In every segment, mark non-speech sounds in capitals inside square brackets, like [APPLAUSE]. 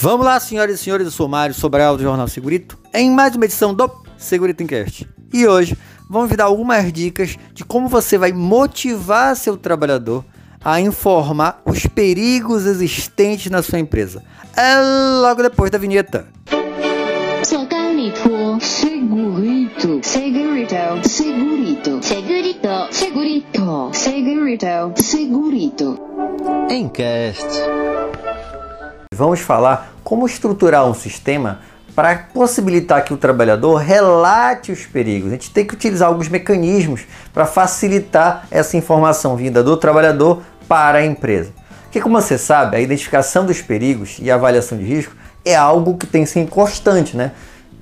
Vamos lá, senhoras e senhores, eu sou Mário Sobral do Jornal Segurito, em mais uma edição do Segurito Encast. E hoje vamos dar algumas dicas de como você vai motivar seu trabalhador a informar os perigos existentes na sua empresa. É logo depois da vinheta. Segurito, segurito, segurito, segurito, segurito, segurito, segurito, segurito. Encast. Vamos falar como estruturar um sistema para possibilitar que o trabalhador relate os perigos. A gente tem que utilizar alguns mecanismos para facilitar essa informação vinda do trabalhador para a empresa. Porque, como você sabe, a identificação dos perigos e a avaliação de risco é algo que tem sido constante, né?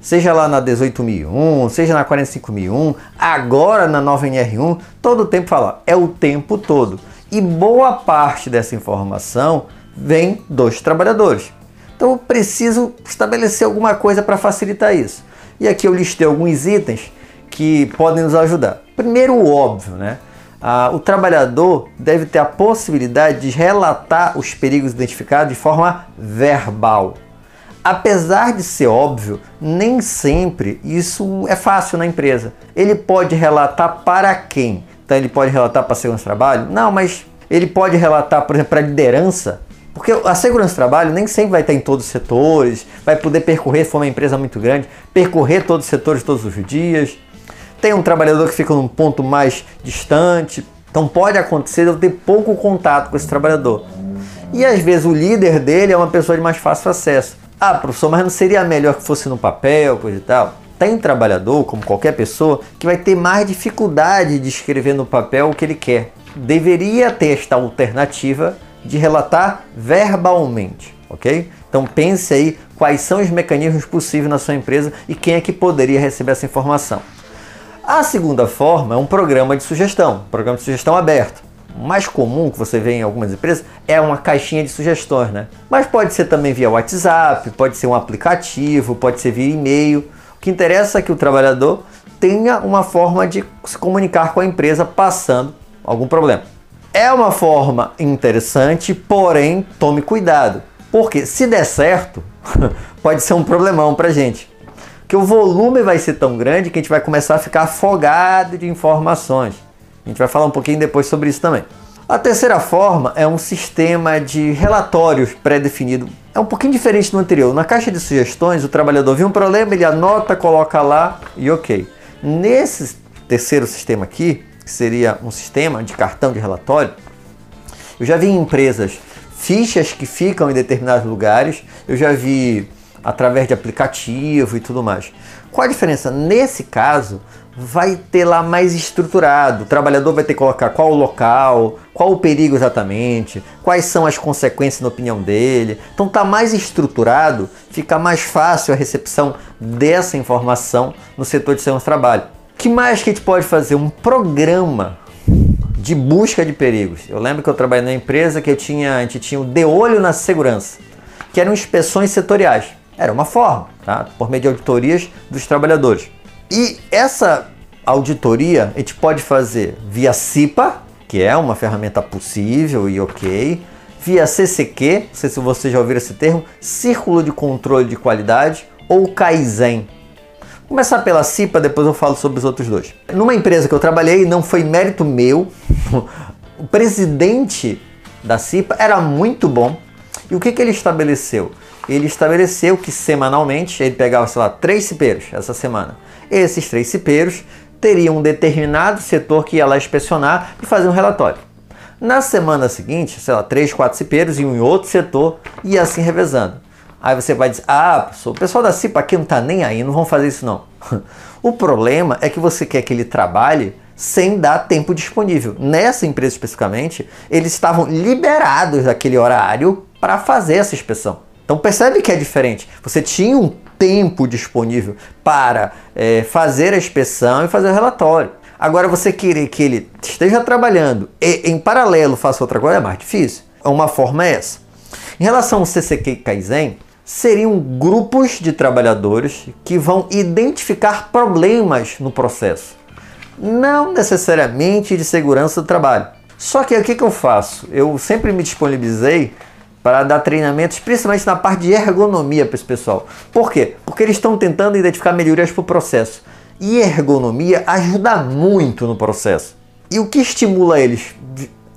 Seja lá na 18001, seja na 45001, agora na nova NR1, todo o tempo fala, é o tempo todo. E boa parte dessa informação vem dos trabalhadores. Então eu preciso estabelecer alguma coisa para facilitar isso. E aqui eu listei alguns itens que podem nos ajudar. Primeiro, o óbvio, né? Ah, o trabalhador deve ter a possibilidade de relatar os perigos identificados de forma verbal. Apesar de ser óbvio, nem sempre isso é fácil na empresa. Ele pode relatar para quem? Então ele pode relatar para segurança do trabalho? Não, mas ele pode relatar, por exemplo, para a liderança porque a segurança do trabalho nem sempre vai estar em todos os setores, vai poder percorrer, se for uma empresa muito grande, percorrer todos os setores todos os dias. Tem um trabalhador que fica num ponto mais distante, então pode acontecer de eu ter pouco contato com esse trabalhador. E às vezes o líder dele é uma pessoa de mais fácil acesso. Ah, professor, mas não seria melhor que fosse no papel, coisa e tal? Tem trabalhador, como qualquer pessoa, que vai ter mais dificuldade de escrever no papel o que ele quer. Deveria ter esta alternativa de relatar verbalmente, ok? Então pense aí quais são os mecanismos possíveis na sua empresa e quem é que poderia receber essa informação. A segunda forma é um programa de sugestão, programa de sugestão aberto. O mais comum que você vê em algumas empresas é uma caixinha de sugestões, né? Mas pode ser também via WhatsApp, pode ser um aplicativo, pode ser via e-mail. O que interessa é que o trabalhador tenha uma forma de se comunicar com a empresa passando algum problema. É uma forma interessante, porém tome cuidado, porque se der certo, [LAUGHS] pode ser um problemão pra gente. Que o volume vai ser tão grande que a gente vai começar a ficar afogado de informações. A gente vai falar um pouquinho depois sobre isso também. A terceira forma é um sistema de relatórios pré-definido. É um pouquinho diferente do anterior. Na caixa de sugestões, o trabalhador viu um problema, ele anota, coloca lá e ok. Nesse terceiro sistema aqui, que seria um sistema de cartão de relatório, eu já vi em empresas fichas que ficam em determinados lugares, eu já vi através de aplicativo e tudo mais. Qual a diferença? Nesse caso, vai ter lá mais estruturado. O trabalhador vai ter que colocar qual o local, qual o perigo exatamente, quais são as consequências na opinião dele. Então tá mais estruturado, fica mais fácil a recepção dessa informação no setor de segurança do trabalho que mais que a gente pode fazer? Um programa de busca de perigos. Eu lembro que eu trabalhei na empresa que eu tinha, a gente tinha o de olho na segurança, que eram inspeções setoriais. Era uma forma, tá? por meio de auditorias dos trabalhadores. E essa auditoria a gente pode fazer via CIPA, que é uma ferramenta possível e ok, via CCQ, não sei se vocês já ouviram esse termo, Círculo de Controle de Qualidade, ou Kaizen, começar pela CIPA, depois eu falo sobre os outros dois. Numa empresa que eu trabalhei, não foi mérito meu, [LAUGHS] o presidente da CIPA era muito bom. E o que, que ele estabeleceu? Ele estabeleceu que semanalmente ele pegava, sei lá, três cipeiros essa semana. Esses três cipeiros teriam um determinado setor que ia lá inspecionar e fazer um relatório. Na semana seguinte, sei lá, três, quatro cipeiros iam em outro setor e assim revezando. Aí você vai dizer, ah, o pessoal da CIPA aqui não está nem aí, não vão fazer isso não. [LAUGHS] o problema é que você quer que ele trabalhe sem dar tempo disponível. Nessa empresa especificamente, eles estavam liberados daquele horário para fazer essa inspeção. Então percebe que é diferente. Você tinha um tempo disponível para é, fazer a inspeção e fazer o relatório. Agora você querer que ele esteja trabalhando e em paralelo faça outra coisa é mais difícil. Uma forma é essa. Em relação ao CCQ Kaizen, seriam grupos de trabalhadores que vão identificar problemas no processo, não necessariamente de segurança do trabalho. Só que o que, que eu faço? Eu sempre me disponibilizei para dar treinamentos, principalmente na parte de ergonomia para esse pessoal. Por quê? Porque eles estão tentando identificar melhorias para o processo. E ergonomia ajuda muito no processo. E o que estimula eles?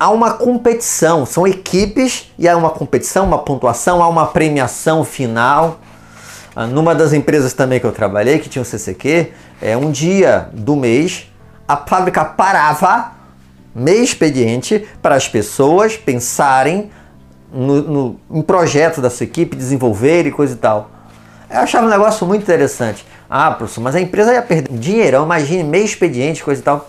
Há uma competição, são equipes e há uma competição, uma pontuação, há uma premiação final. Ah, numa das empresas também que eu trabalhei, que tinha o CCQ, é um dia do mês, a fábrica parava meio expediente para as pessoas pensarem no, no, em projetos da sua equipe, desenvolver e coisa e tal. Eu achava um negócio muito interessante. Ah, professor, mas a empresa ia perder dinheirão, imagine, meio expediente, coisa e tal.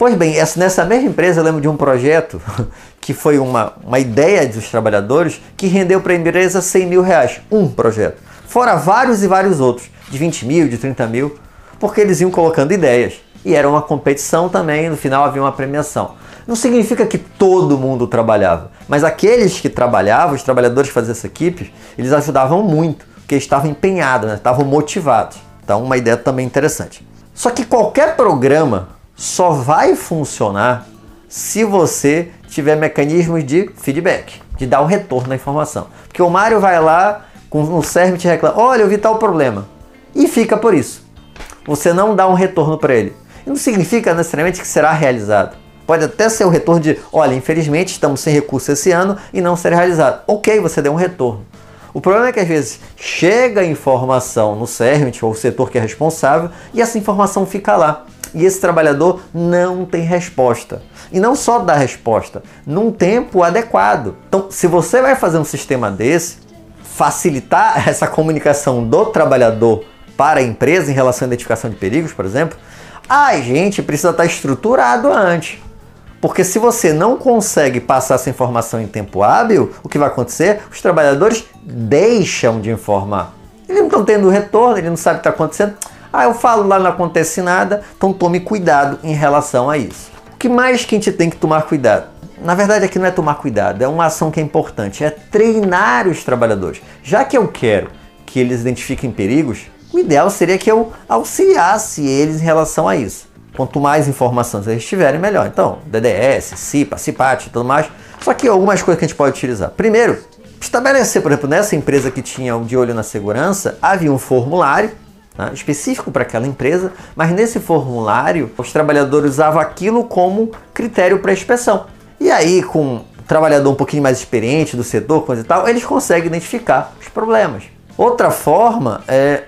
Pois bem, essa, nessa mesma empresa eu lembro de um projeto [LAUGHS] que foi uma, uma ideia dos trabalhadores que rendeu para a empresa 100 mil reais. Um projeto. Fora vários e vários outros, de 20 mil, de 30 mil, porque eles iam colocando ideias. E era uma competição também, no final havia uma premiação. Não significa que todo mundo trabalhava, mas aqueles que trabalhavam, os trabalhadores que faziam essa equipe, eles ajudavam muito, porque estavam empenhados, né? estavam motivados. Então, uma ideia também interessante. Só que qualquer programa só vai funcionar se você tiver mecanismos de feedback, de dar um retorno na informação. Porque o Mário vai lá com o te reclama, olha, eu vi tal problema. E fica por isso. Você não dá um retorno para ele. Não significa necessariamente que será realizado. Pode até ser o retorno de, olha, infelizmente estamos sem recurso esse ano e não será realizado. Ok, você deu um retorno. O problema é que às vezes chega a informação no CERMIT ou o setor que é responsável e essa informação fica lá. E esse trabalhador não tem resposta. E não só dá resposta, num tempo adequado. Então, se você vai fazer um sistema desse, facilitar [LAUGHS] essa comunicação do trabalhador para a empresa em relação à identificação de perigos, por exemplo, a gente precisa estar estruturado antes. Porque se você não consegue passar essa informação em tempo hábil, o que vai acontecer? Os trabalhadores deixam de informar. Eles não estão tendo retorno, ele não sabe o que está acontecendo. Ah, eu falo lá, não acontece nada, então tome cuidado em relação a isso. O que mais que a gente tem que tomar cuidado? Na verdade, aqui não é tomar cuidado, é uma ação que é importante, é treinar os trabalhadores. Já que eu quero que eles identifiquem perigos, o ideal seria que eu auxiliasse eles em relação a isso. Quanto mais informações eles tiverem, melhor. Então, DDS, CIPA, CIPAT e tudo mais. Só que algumas coisas que a gente pode utilizar. Primeiro, estabelecer, por exemplo, nessa empresa que tinha de olho na segurança, havia um formulário né, específico para aquela empresa, mas nesse formulário os trabalhadores usavam aquilo como critério para inspeção. E aí, com um trabalhador um pouquinho mais experiente do setor, coisa e tal, eles conseguem identificar os problemas. Outra forma é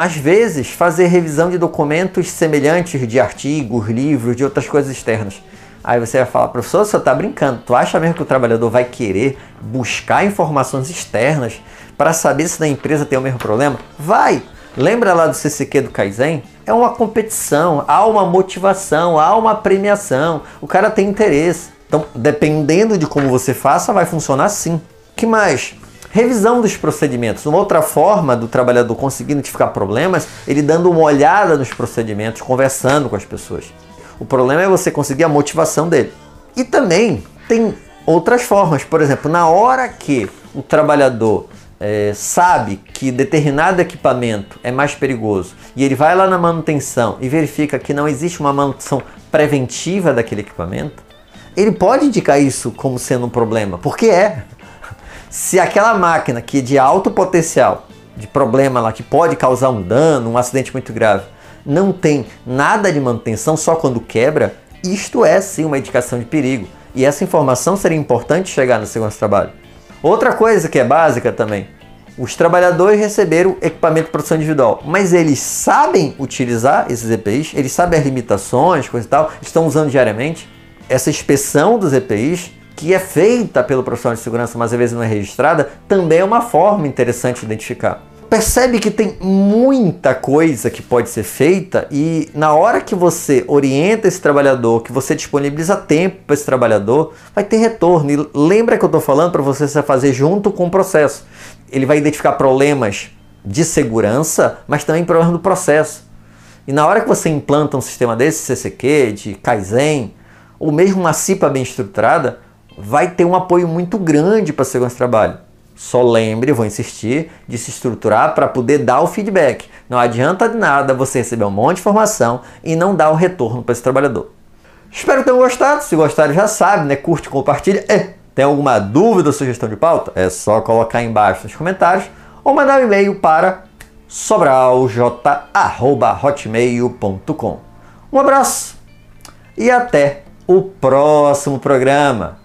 às vezes, fazer revisão de documentos semelhantes de artigos, livros, de outras coisas externas. Aí você vai falar, professor, você está brincando. Tu acha mesmo que o trabalhador vai querer buscar informações externas para saber se na empresa tem o mesmo problema? Vai! Lembra lá do CCQ do Kaizen? É uma competição, há uma motivação, há uma premiação. O cara tem interesse. Então, dependendo de como você faça, vai funcionar sim. que mais? Revisão dos procedimentos. Uma outra forma do trabalhador conseguir identificar problemas, ele dando uma olhada nos procedimentos, conversando com as pessoas. O problema é você conseguir a motivação dele. E também tem outras formas. Por exemplo, na hora que o trabalhador é, sabe que determinado equipamento é mais perigoso e ele vai lá na manutenção e verifica que não existe uma manutenção preventiva daquele equipamento, ele pode indicar isso como sendo um problema, porque é. Se aquela máquina que é de alto potencial de problema lá, que pode causar um dano, um acidente muito grave, não tem nada de manutenção, só quando quebra, isto é sim uma indicação de perigo. E essa informação seria importante chegar no segurança trabalho. Outra coisa que é básica também, os trabalhadores receberam equipamento de proteção individual, mas eles sabem utilizar esses EPIs, eles sabem as limitações, coisa e tal, estão usando diariamente. Essa inspeção dos EPIs que é feita pelo profissional de segurança, mas às vezes não é registrada, também é uma forma interessante de identificar. Percebe que tem muita coisa que pode ser feita e na hora que você orienta esse trabalhador, que você disponibiliza tempo para esse trabalhador, vai ter retorno. E lembra que eu estou falando para você fazer junto com o processo. Ele vai identificar problemas de segurança, mas também problemas do processo. E na hora que você implanta um sistema desse, CCQ, de Kaizen, ou mesmo uma CIPA bem estruturada, vai ter um apoio muito grande para a segurança do trabalho. Só lembre, vou insistir, de se estruturar para poder dar o feedback. Não adianta de nada você receber um monte de informação e não dar o retorno para esse trabalhador. Espero que tenham gostado. Se gostaram, já sabe, né? Curte, compartilha e Tem alguma dúvida ou sugestão de pauta? É só colocar embaixo nos comentários ou mandar um e-mail para sobralj.hotmail.com. Um abraço e até o próximo programa.